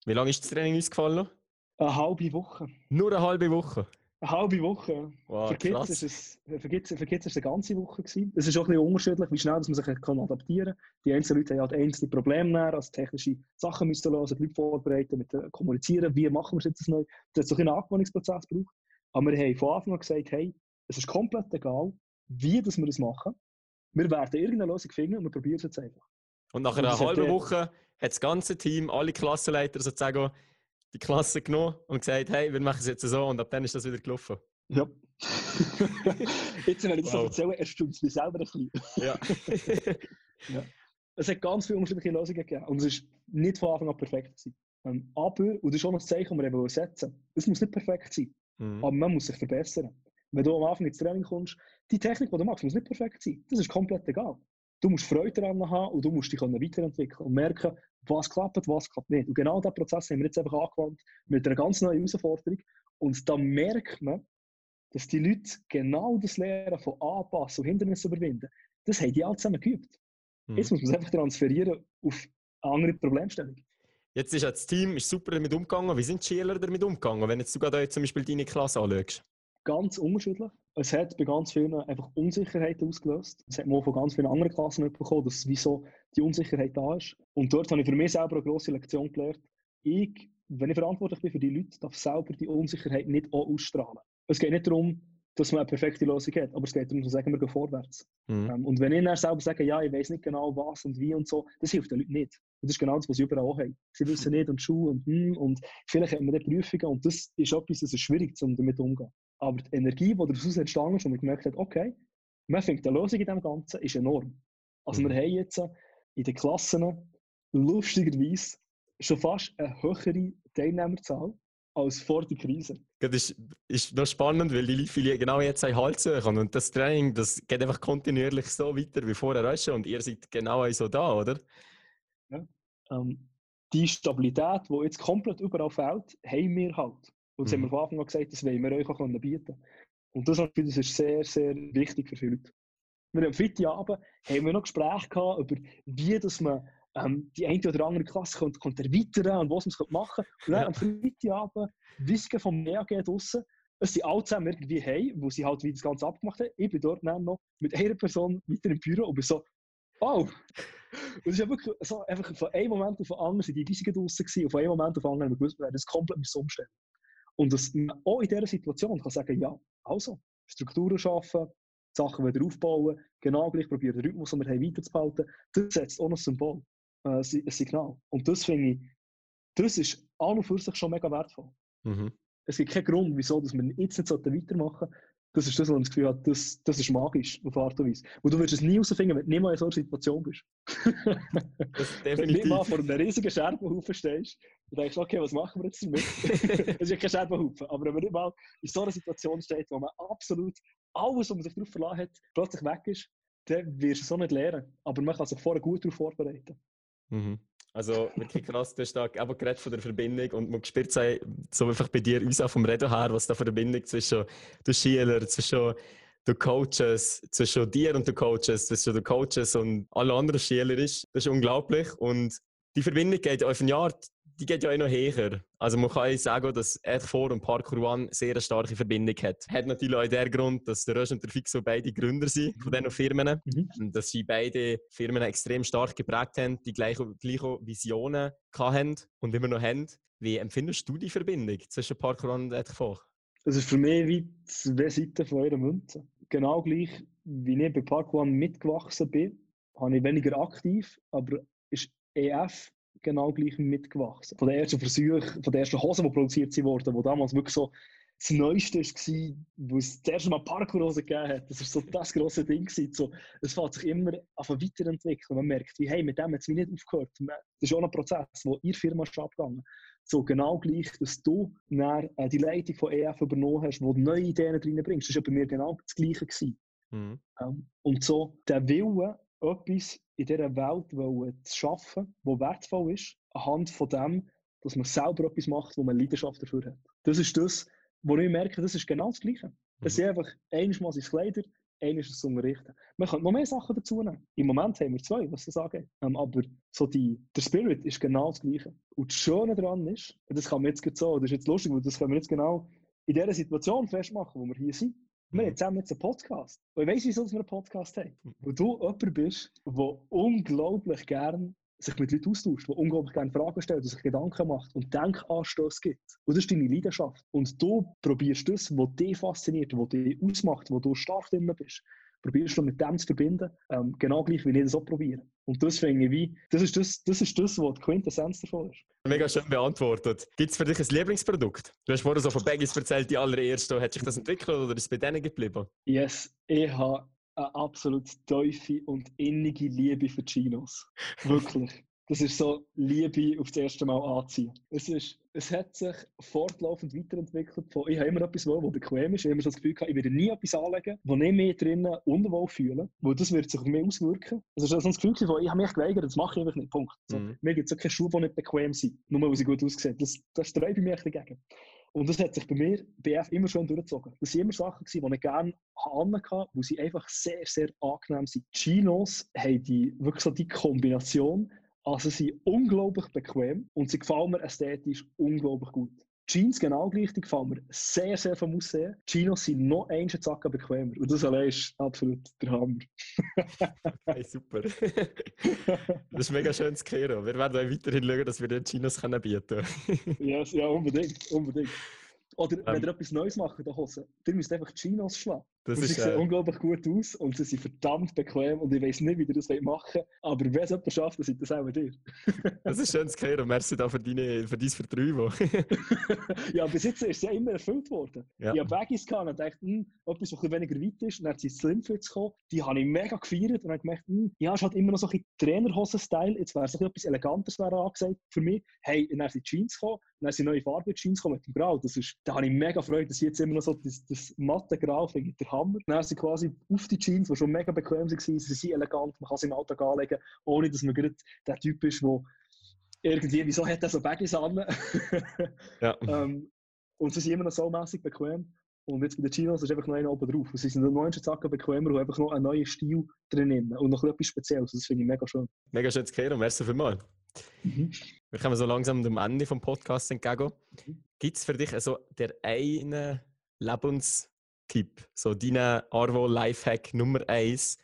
Wie lange ist das Training ausgefallen? Eine halbe Woche. Nur eine halbe Woche? Eine halbe Woche. Wow, für, Kids ist es, für, Kids, für Kids ist es eine ganze Woche. Gewesen. Es ist auch ein bisschen unterschiedlich, wie schnell man sich kann adaptieren kann. Die einzelnen Leute haben halt einzelne Probleme, mehr, also technische Sachen müssen lösen, die Leute vorbereiten, mit kommunizieren, wie machen wir es jetzt neu. Das hat so einen Angewöhnungsprozess gebraucht. Aber wir haben von Anfang an gesagt, hey, es ist komplett egal, wie das wir das machen. Wir werden irgendeine Lösung finden und wir probieren es jetzt einfach. Und nach einer halben Woche hat das ganze Team, alle Klassenleiter sozusagen, die Klasse genommen und gesagt, hey, wir machen es jetzt so und ab dann ist das wieder gelaufen. Ja. jetzt, wenn ich das wow. so erzähle, erstaunt es mich selber ein bisschen. Ja. ja. Es hat ganz viele unterschiedliche Lösungen gegeben und es war nicht von Anfang an perfekt. Gewesen. Ähm, aber, und das ist auch noch das Zeichen, das wir setzen es muss nicht perfekt sein, mhm. aber man muss sich verbessern. Wenn du am Anfang ins Training kommst, die Technik, die du machst, muss nicht perfekt sein. Das ist komplett egal. Du musst Freude daran haben und du musst dich weiterentwickeln und merken, was klappt, was klappt nicht. Und genau diesen Prozess haben wir jetzt einfach angewandt mit einer ganz neuen Herausforderung. Und da merkt man, dass die Leute genau das Lernen von Anpassen und Hindernissen überwinden, das haben die alle zusammen geübt. Mhm. Jetzt muss man es einfach transferieren auf eine andere Problemstellung. Jetzt ist das Team ist super damit umgegangen. Wie sind die Schüler damit umgegangen, wenn jetzt du gerade zum Beispiel deine Klasse anschaust? Ganz unterschiedlich. Es hat bei ganz vielen einfach Unsicherheit ausgelöst. Es hat man auch von ganz vielen anderen Klassen mitbekommen, dass wieso die Unsicherheit da ist. Und dort habe ich für mich selber eine grosse Lektion gelernt. Ich, wenn ich verantwortlich bin für die Leute, darf selber die Unsicherheit nicht auch ausstrahlen. Es geht nicht darum, dass man eine perfekte Lösung hat, aber es geht darum, zu sagen, wir gehen vorwärts. Mhm. Ähm, und wenn ich dann selber sage, ja, ich weiß nicht genau was und wie und so, das hilft den Leuten nicht. Und das ist genau das, was sie überall auch haben. Sie wissen nicht und Schuhe und hm, und vielleicht hat man dann Prüfungen und das ist etwas, das ist schwierig, um damit umzugehen. Aber die Energie, die daraus entstanden ist und man gemerkt hat, okay, man findet eine Lösung in dem Ganzen, ist enorm. Also mhm. wir haben jetzt in den Klassen lustigerweise schon fast eine höhere Teilnehmerzahl als vor der Krise. Das ist, ist noch spannend, weil die Leute genau jetzt einen Halt suchen. Und das Training, das geht einfach kontinuierlich so weiter wie vorher schon. Und ihr seid genau so da, oder? Ja. Ähm, die Stabilität, die jetzt komplett überall fehlt, haben wir halt. Und das mhm. haben wir von Anfang an gesagt, das wollen wir euch auch bieten können. Und das, das ist sehr, sehr wichtig für viele Leute. Wir haben am Freitagabend haben wir noch Gespräche gehabt über, wie dass man ähm, die eine oder andere Klasse könnte, könnte erweitern und was man es machen könnte. Und dann ja. am Freitagabend Wissen vom MEAG draussen, es sind alle zusammen irgendwie hey, wo sie halt wie das Ganze abgemacht haben. Ich bin dort dann noch mit einer Person weiter im Büro und bin so, oh! Und es ist wirklich so, einfach von einem Moment auf den anderen sind die Wiesungen draussen gewesen und von einem Moment auf den anderen haben wir gewusst, wir werden das komplett umstellen. Und dass man auch in dieser Situation kann sagen, ja, also, Strukturen schaffen, Sachen wieder aufbauen, genau gleich probieren, den Rhythmus, den wir haben, weiterzuhalten, das setzt auch ein Symbol, äh, ein Signal. Und das finde ich, das ist an und für sich schon mega wertvoll. Mhm. Es gibt keinen Grund, wieso dass wir jetzt nicht weitermachen sollten. Das ist das, was ich das Gefühl habe, das, das ist magisch auf Art und Weise. Und du wirst es nie herausfinden, wenn du nicht mal in so einer Situation bist. wenn du nicht mal vor einem riesigen Scherbenhaufen stehst und denkst, okay, was machen wir jetzt damit? Es ist ja kein Scherbenhaufen, aber wenn man nicht mal in so einer Situation steht, wo man absolut alles, was man sich darauf verlassen hat, plötzlich weg ist, dann wirst du es so nicht lernen. Aber man kann sich vorher gut darauf vorbereiten. Mhm. Also wirklich krass, du hast da eben geredet von der Verbindung und man spürt so einfach bei dir uns auch vom Reden her, was da für eine Verbindung zwischen den Schülern, zwischen den Coaches, zwischen dir und den Coaches, zwischen den Coaches und allen anderen Schülern ist. Das ist unglaublich und die Verbindung geht auf ein Jahr die geht ja auch noch höher. Also man kann sagen, dass R4 und Parkour One sehr eine starke Verbindung hat. Hat natürlich auch den Grund, dass der Rösch und der Fixo beide Gründer sind von diesen Firmen. Mhm. Dass sie beide Firmen extrem stark geprägt haben, die gleichen gleiche Visionen hatten und immer noch haben. Wie empfindest du die Verbindung zwischen Parkour One und R4? Es ist für mich wie zwei Seiten von eurer Münze. Genau gleich, wie ich bei Parkour One mitgewachsen bin, habe ich weniger aktiv, aber ist EF genau gleich mitgewachsen. Von den ersten Versuchen, von den ersten Hosen, die produziert wurden, die damals wirklich so das Neueste war, wo es das erste Mal Parkourhose gegeben hat. Das war so das grosse Ding. So, es fängt sich immer auf weiterentwickeln. Man merkt, wie, hey, mit dem hat es nicht aufgehört. Das ist auch ein Prozess, der in Firma ist abgegangen. So genau gleich, dass du dann, äh, die Leitung von EF übernommen hast, wo du neue Ideen reinbringst. Das war bei mir genau das Gleiche. Mhm. Ähm, und so der Wille, etwas in dieser Welt zu schaffen, das wertvoll ist, anhand von dem, dass man selber etwas macht, wo man Leidenschaft dafür hat. Das ist das, wo ich merke, das ist genau das Gleiche. Es mhm. sind einfach einmal sind Kleider, einmal ist es Unterrichten. Man könnte noch mehr Sachen dazu nehmen. Im Moment haben wir zwei, was das angeht. Ähm, aber so die, der Spirit ist genau das Gleiche. Und das Schöne daran ist, das kann man jetzt so, das ist jetzt lustig, weil das können wir jetzt genau in dieser Situation festmachen, wo wir hier sind. Wir haben mhm. zusammen jetzt einen Podcast. Und ich weiss, wieso wir einen Podcast haben. Mhm. Weil du jemand bist, der unglaublich gern sich mit Leuten austauscht, der unglaublich gerne Fragen stellt, der sich Gedanken macht und Denkanstöße gibt. Und das ist deine Leidenschaft. Und du probierst das, was dich fasziniert, was dich ausmacht, wo du stark drin bist, probierst du mit dem zu verbinden, ähm, genau gleich wie ich das auch probiere. Und das finde ich wie, das ist das, das ist das, was die Quintessenz davon ist. Mega schön beantwortet. Gibt es für dich ein Lieblingsprodukt? Du hast vorhin so von Baggies erzählt, die allererste. Hat sich das entwickelt oder ist es bei denen geblieben? Yes, ich habe eine absolut tiefe und innige Liebe für Chinos. Wirklich. Das ist so Liebe auf das erste Mal anziehen. Es, ist, es hat sich fortlaufend weiterentwickelt. Von, ich habe immer etwas, was bequem ist. Ich habe immer so das Gefühl, gehabt, ich werde nie etwas anlegen, wo ich mich drinnen unwohl fühle. Weil das wird sich auf mich auswirken. Also das ist so ein Gefühl, wo ich habe mich geweigert, das mache ich einfach nicht. Punkt. So, mhm. Mir gibt es keine Schuhe, die nicht bequem sind. Nur weil sie gut aussehen. Das, das sträube ich mich dagegen. Und das hat sich bei mir, BF, immer schon durchgezogen. Das waren immer Sachen, die ich gerne hatte, weil sie einfach sehr, sehr angenehm sind. Chinos haben die, wirklich so die Kombination, also sie sind unglaublich bequem und sie gefallen mir ästhetisch unglaublich gut. Jeans genau gleich, die gefallen mir sehr, sehr vom Aussehen. Chinos sind noch einen Zacken bequemer. Und das allein ist absolut der Hammer. hey, super. das ist mega schön zu hören. Wir werden auch weiterhin schauen, dass wir den Chinos bieten können. yes, ja, unbedingt. unbedingt. Oder wenn ähm, ihr etwas Neues macht der Hose, ihr müsst einfach Chinos schlagen. Das ist, sie sehen äh, unglaublich gut aus und sie sind verdammt bequem und ich weiß nicht, wie ihr das machen wollt, aber wenn es jemand schafft, dann seid das auch dir. das ist schön zu hören. Merci da für, deine, für dein Vertrauen. ja, bis jetzt ist es ja immer erfüllt worden. Ja. Ich habe Baggies gehabt und dachte, hm, etwas, was weniger weit ist, und dann sind Slimfits gekommen, die habe ich mega gefeiert und habe gemerkt, hm, ja, es hat immer noch so ein Trainerhosen-Style, jetzt wäre es etwas Elegantes angesagt für mich. Hey, und dann sind Jeans gekommen, dann sind neue Farbe Jeans gekommen mit dem Grau. Das ist, da habe ich mega Freude, dass ich jetzt immer noch so das, das matte Grau finde, der Hammer. Dann sind quasi auf die Jeans, die schon mega bequem waren, sie sind elegant, man kann sie im Alltag anlegen, ohne dass man gerade der Typ ist, der irgendwie, wieso hat er so Baggies an? ja. ähm, und sie sind immer noch so mäßig bequem. Und jetzt bei den Chinos ist einfach noch einer oben drauf. sie sind noch 19 Zacken bequemer und einfach noch einen neuen Stil drin und noch etwas Spezielles. Das finde ich mega schön. Mega schön zu hören. Merci vielmals. Mhm. Wir kommen so langsam dem Ende des Podcasts entgegen. Mhm. Gibt es für dich also der eine Lebens- Tipp, so deinen Arvo Lifehack Nummer eins,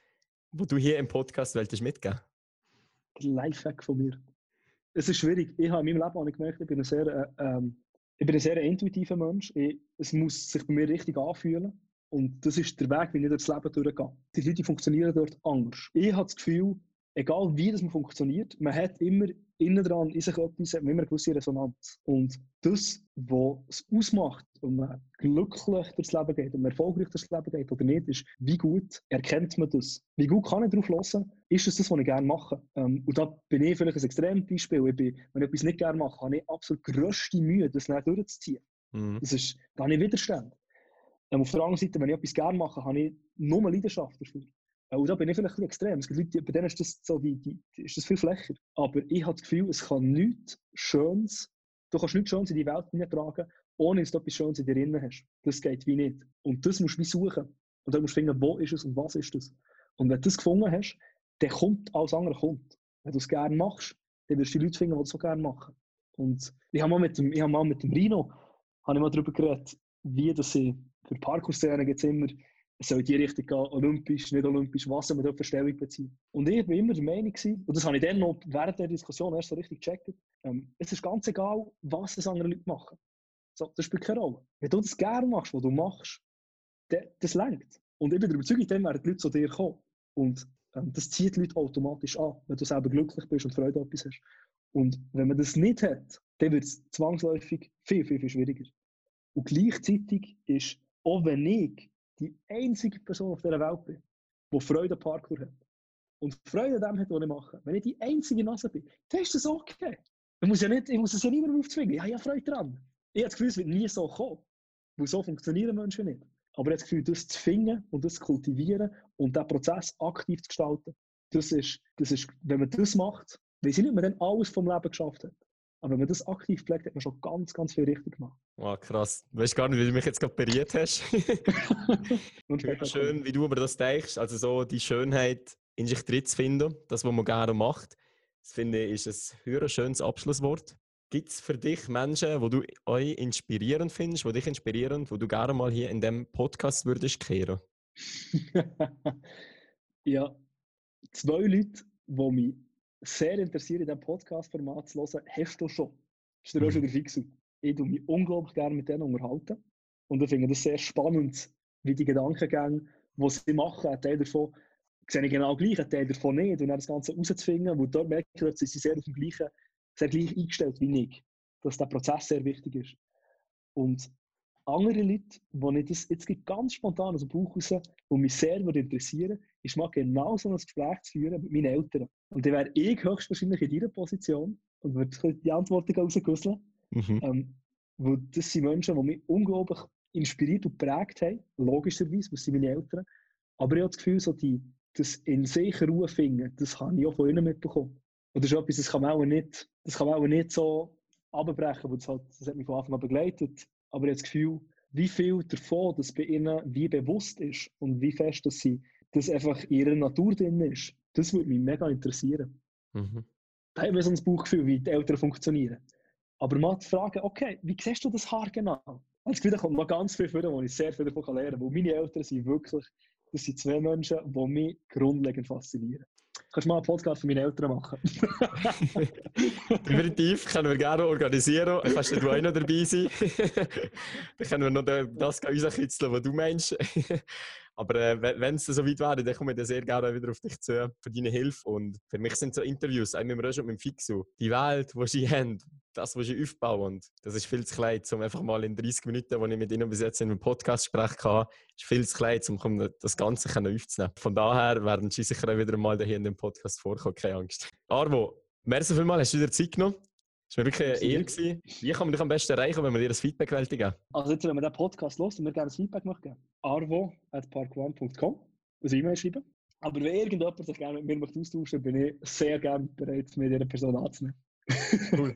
wo du hier im Podcast willst mitgeben? Der Lifehack von mir. Es ist schwierig. Ich habe in meinem Leben ich gemerkt, ich bin ein sehr, äh, ähm, ich bin ein sehr intuitiver Mensch. Ich, es muss sich bei mir richtig anfühlen. Und das ist der Weg, wie ich durchs Leben durchgehe. Die Leute funktionieren dort anders. Ich habe das Gefühl, egal wie das man funktioniert, man hat immer innen dran in sich etwas, hat man immer eine gewisse Resonanz. Und das, was es ausmacht, ob man glücklich durchs Leben geht, ob man erfolgreich durchs Leben geht oder nicht, ist, wie gut erkennt man das? Wie gut kann ich darauf hören? Ist es das, was ich gerne mache? Ähm, und da bin ich vielleicht ein extremes Beispiel. Ich bin, wenn ich etwas nicht gerne mache, habe ich absolut grösste Mühe, das nicht durchzuziehen. Mhm. Das ist, habe ich Widerstand. Ähm, auf der anderen Seite, wenn ich etwas gerne mache, habe ich nur Leidenschaft dafür. Und da bin ich vielleicht ein extrem. Es gibt Leute, bei denen ist das, so die, die, ist das viel flächer. Aber ich habe das Gefühl, es kann nichts Schönes, du kannst nichts Schönes in die Welt hineintragen, ohne dass du etwas Schönes in dir drin hast. Das geht wie nicht. Und das musst du wie suchen. Und dann musst du finden, wo ist es und was ist es. Und wenn du das gefunden hast, dann kommt alles andere kommt. Wenn du es gerne machst, dann wirst du die Leute finden, die es so gerne machen. Und ich habe mal mit dem, ich habe mal mit dem Rino ich mal darüber geredet, wie das sie für Parkour-Szenen gibt immer soll in die Richtung gehen, olympisch, nicht olympisch, was man dort für Stellung bezieht. Und ich war immer der Meinung, und das habe ich dann noch während der Diskussion erst so richtig gecheckt, ähm, es ist ganz egal, was das andere Leute machen. So, das spielt keine Rolle. Wenn du das gerne machst, was du machst, das lenkt. Und ich bin der Überzeugung, dann werden die Leute zu dir kommen. Und ähm, das zieht die Leute automatisch an, wenn du selber glücklich bist und Freude an etwas hast. Und wenn man das nicht hat, dann wird es zwangsläufig viel, viel, viel schwieriger. Und gleichzeitig ist, auch wenn ich die einzige Person auf dieser Welt bin, die Freude am Parkour hat und Freude an dem hat, was ich mache, wenn ich die einzige Nase bin, dann ist das okay. Ich muss, ja nicht, ich muss es ja niemandem aufzwingen. Ich habe ja Freude daran. Ich habe das Gefühl, es wird nie so kommen. Weil so funktionieren Menschen nicht. Aber ich habe das Gefühl, das zu finden und das zu kultivieren und diesen Prozess aktiv zu gestalten, das ist, das ist wenn man das macht, weiß ich nicht, ob man dann alles vom Leben geschafft hat. Aber wenn man das aktiv pflegt, hat man schon ganz, ganz viel richtig gemacht. Wow, krass. Du weißt gar nicht, wie du mich jetzt gerade beriert hast. Schön, wie du über das denkst. Also so die Schönheit in sich drin zu finden, das, was man gerne macht. Das finde ich ist ein höher schönes Abschlusswort. Gibt es für dich Menschen, wo du euch inspirierend findest, wo dich inspirieren, wo du gerne mal hier in dem Podcast würdest kehren? ja, zwei Leute, die mich sehr interessieren, in diesem Podcast-Format zu hören, hast du schon. Das ist der mhm. der Fixu. Ich tue mich unglaublich gerne mit denen unterhalten. Und ich finde das sehr spannend, wie die Gedankengänge, die sie machen, ein Teil davon sehe ich genau gleich, ein Teil davon nicht. Und dann das Ganze herauszufinden, wo dort merke ich, sie sehr auf dem gleichen sehr gleich eingestellt wie ich, dass der Prozess sehr wichtig ist. Und andere Leute, die ich das jetzt ganz spontan aus dem Bauch raus, die mich sehr würde interessieren, ist mal genau so ein Gespräch zu führen mit meinen Eltern. Und dann wäre ich höchstwahrscheinlich in dieser Position und würde die Antworten rausgüsseln. Mhm. Ähm, weil das sind Menschen, die mich unglaublich inspiriert und prägt haben, logischerweise, das sind meine Eltern. Aber ich habe das Gefühl, so die, das in sich Ruhe finden, das habe ich auch von ihnen mitbekommen. Und das ist etwas, das kann man auch nicht, das kann man auch nicht so abbrechen, weil das, halt, das hat mich von Anfang an begleitet. Aber ich habe das Gefühl, wie viel davon das bei ihnen wie bewusst ist und wie fest dass sie das einfach in ihrer Natur drin ist, das würde mich mega interessieren. Mhm. Da haben wir so ein Bauchgefühl, wie die Eltern funktionieren. Aber mal zu fragen, okay, wie siehst du das Haar genau? Gefühl, da kommt noch ganz viel vor, wo ich sehr viel davon lernen kann. Weil meine Eltern sind wirklich, das sind zwei Menschen, die mich grundlegend faszinieren. Kannst du mal einen Podcast für meine Eltern machen? Definitiv, können wir gerne organisieren. Kannst du auch noch dabei sein? dann können wir noch das rauskitzeln, was du meinst. Aber äh, wenn es so weit wäre, dann komme ich sehr gerne wieder auf dich zu für deine Hilfe. Und für mich sind so Interviews, auch mit dem Rösch und mit dem Fixo, die Welt, die sie haben, das, was sie aufbauen, und das ist viel zu klein, um einfach mal in 30 Minuten, die ich mit ihnen bis jetzt in einem Podcast sprechen kann, ist viel zu klein, um das Ganze aufzunehmen. Von daher werden sie sicher auch wieder mal hier in dem Podcast vorkommen, keine Angst. Arvo, merci vielmals, hast du wieder Zeit genommen? Es war wirklich eine Ehre. Gewesen. Wie kann man dich am besten erreichen, wenn man dir ein Feedback geben Also jetzt, wenn man den Podcast los und mir gerne ein Feedback möchte arvo.parkone.com also E-Mail schreiben. Aber wenn irgendjemand sich gerne mit mir möchte austauschen bin ich sehr gerne bereit, mit dieser Person anzunehmen. cool.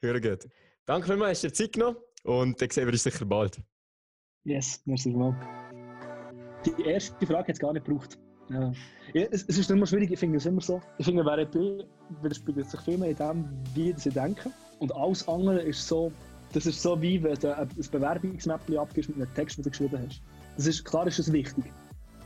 Hören gut. Danke vielmals, hast du dir Zeit genommen und dann sehen wir uns sicher bald. Yes, merci vielmals. Die erste Frage hat es gar nicht gebraucht. Ja. ja es, es, ist immer schwierig, ich finde es immer so. Ich finde, bin, widerspiegelt sich viel mehr in dem, wie sie denken. Und alles andere ist so, das ist so wie wenn du ein Bewerbungsmäppchen abgibst mit einem Text, den du geschrieben hast. Das ist, klar ist das wichtig.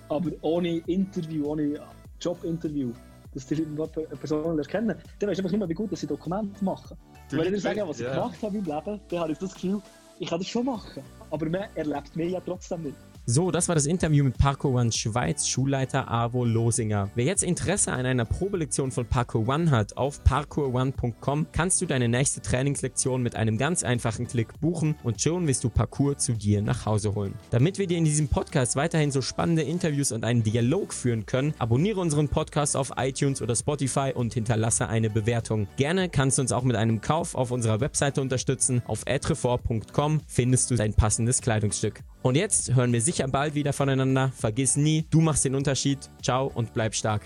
Aber ohne Interview, ohne Jobinterview, dass die eine Person kennen, dann weißt du einfach nicht mehr, wie gut dass sie Dokumente machen. Wenn ich dir sage, was ich ja. gemacht habe im Leben, dann habe ich das Gefühl, ich kann das schon machen. Aber man erlebt mich ja trotzdem nicht. So, das war das Interview mit Parkour One Schweiz Schulleiter Avo Losinger. Wer jetzt Interesse an einer Probelektion von Parkour One hat, auf parkourone.com kannst du deine nächste Trainingslektion mit einem ganz einfachen Klick buchen und schon wirst du Parkour zu dir nach Hause holen. Damit wir dir in diesem Podcast weiterhin so spannende Interviews und einen Dialog führen können, abonniere unseren Podcast auf iTunes oder Spotify und hinterlasse eine Bewertung. Gerne kannst du uns auch mit einem Kauf auf unserer Webseite unterstützen. Auf etrefort.com findest du dein passendes Kleidungsstück. Und jetzt hören wir sicher bald wieder voneinander. Vergiss nie, du machst den Unterschied. Ciao und bleib stark.